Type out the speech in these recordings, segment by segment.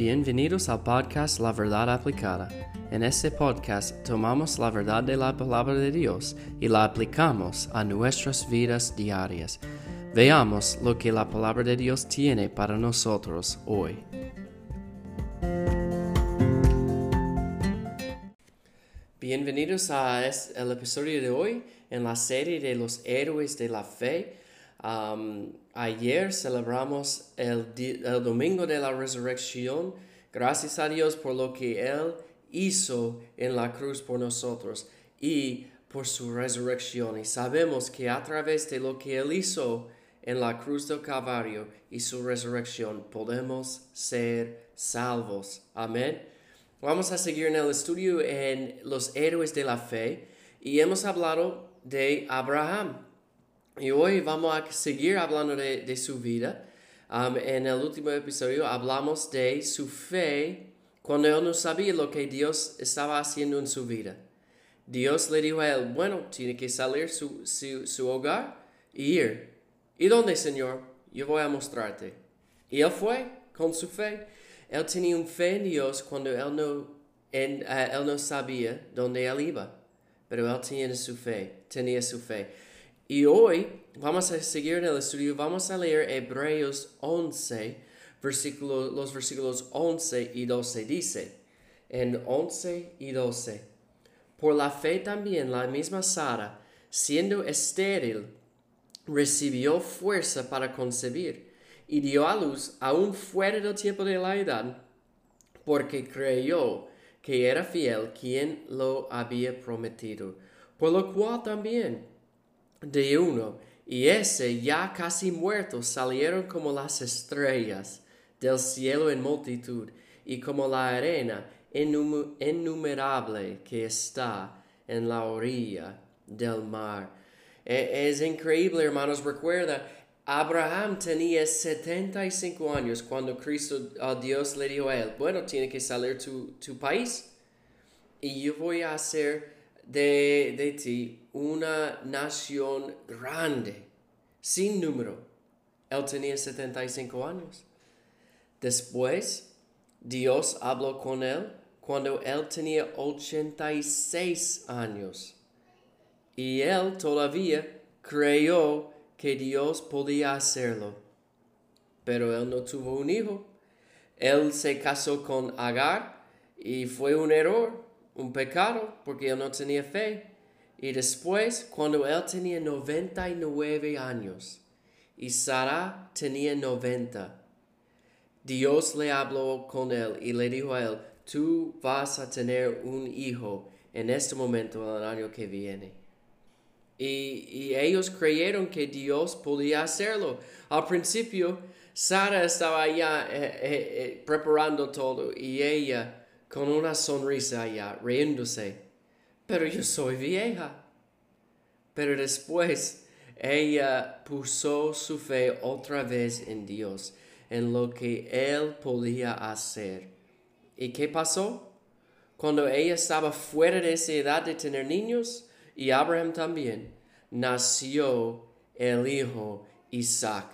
Bienvenidos al podcast La Verdad Aplicada. En este podcast tomamos la verdad de la palabra de Dios y la aplicamos a nuestras vidas diarias. Veamos lo que la palabra de Dios tiene para nosotros hoy. Bienvenidos a episodio de hoy en la serie de los héroes de la fe. Ayer celebramos el, el, domingo de la resurrección. Gracias a Dios por lo que Él hizo en la cruz por nosotros y por su resurrección. Y sabemos que a través de lo que Él hizo en la cruz del Calvario y su resurrección podemos ser salvos. Amén. Vamos a seguir en el estudio en los héroes de la fe y hemos hablado de Abraham. Y hoy vamos a seguir hablando de, su vida. Um, en el último episodio hablamos de su fe cuando él no sabía lo que Dios estaba haciendo en su vida. Dios le dijo a él, bueno, tiene que salir su, su, hogar y ir. ¿Y dónde, Señor? Yo voy a mostrarte. Y él fue con su fe. Él tenía un fe en Dios cuando él no, en, uh, él no sabía dónde él iba. Pero él tenía su fe, tenía su fe. Y hoy vamos a seguir en el estudio, vamos a leer Hebreos 11, versículo, los versículos 11 y 12. Dice, en 11 y 12, por la fe también la misma Sara, siendo estéril, recibió fuerza para concebir y dio a luz aún fuera del tiempo de la edad, porque creyó que era fiel quien lo había prometido, por lo cual también de uno, y ese ya casi muerto salieron como las estrellas del cielo en multitud, y como la arena innumerable que está en la orilla del mar. E, es increíble, hermanos, recuerda, Abraham tenía 75 años cuando Cristo, a Dios le dijo a él, bueno, tiene que salir tu, tu país y yo voy a hacer de, de ti una nación grande, sin número. Él tenía 75 años. Después, Dios habló con él cuando él tenía 86 años. Y él todavía creyó que Dios podía hacerlo. Pero él no tuvo un hijo. Él se casó con Agar y fue un error un pecado porque él no tenía fe. Y después, cuando él tenía 99 años y Sara tenía 90, Dios le habló con él y le dijo a él, tú vas a tener un hijo en este momento, en el año que viene. Y, ellos creyeron que Dios podía hacerlo. Al principio, Sara estaba ya eh, eh, eh, preparando todo y ella con una sonrisa allá, riéndose. Pero yo soy vieja. Pero después ella puso su fe otra vez en Dios, en lo que Él podía hacer. ¿Y qué pasó? Cuando ella estaba fuera de esa edad de tener niños, y Abraham también, nació el hijo Isaac.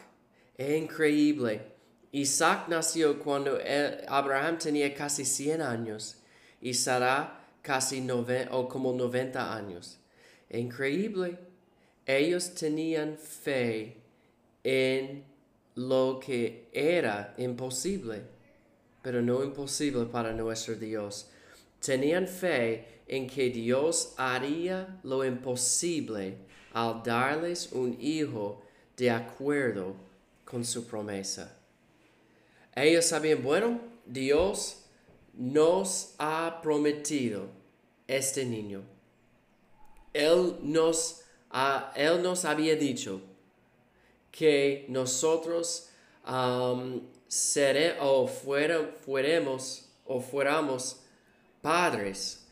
Increíble Isaac nació cuando Abraham tenía casi 100 años y Sara casi nove, o como 90 años. Increíble. Ellos tenían fe en lo que era imposible, pero no imposible para nuestro Dios. Tenían fe en que Dios haría lo imposible al darles un hijo de acuerdo con su promesa. Ellos sabían, bueno, Dios nos ha prometido este niño. Él nos, él nos había dicho que nosotros um, o fuera, fuéramos o fuéramos padres.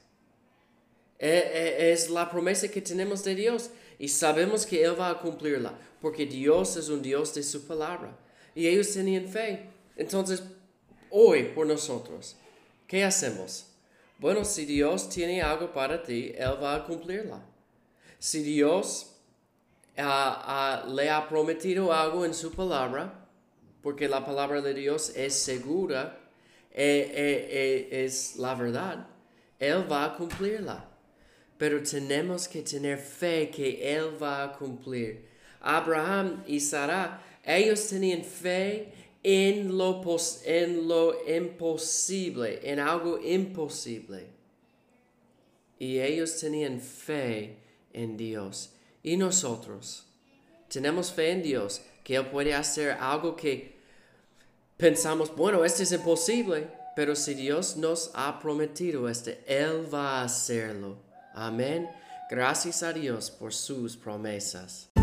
E, e, es la promesa que tenemos de Dios y sabemos que Él va a cumplirla porque Dios es un Dios de su palabra. Y ellos tenían fe. Entonces, hoy por nosotros, ¿qué hacemos? Bueno, si Dios tiene algo para ti, Él va a cumplirla. Si Dios ah, ah, le ha prometido algo en su palabra, porque la palabra de Dios es segura, eh, es la verdad, Él va a cumplirla. Pero tenemos que tener fe que Él va a cumplir. Abraham y Sara, ellos tenían fe en lo, en lo imposible, en algo imposible. Y ellos tenían fe en Dios. Y nosotros tenemos fe en Dios, que Él puede hacer algo que pensamos, bueno, esto es imposible, pero si Dios nos ha prometido esto, Él va a hacerlo. Amén. Gracias a Dios por sus promesas.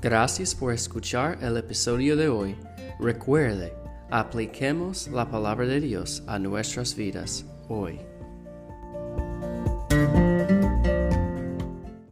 Gracias por escuchar el episodio de hoy. Recuerde, apliquemos la palabra de Dios a nuestras vidas hoy.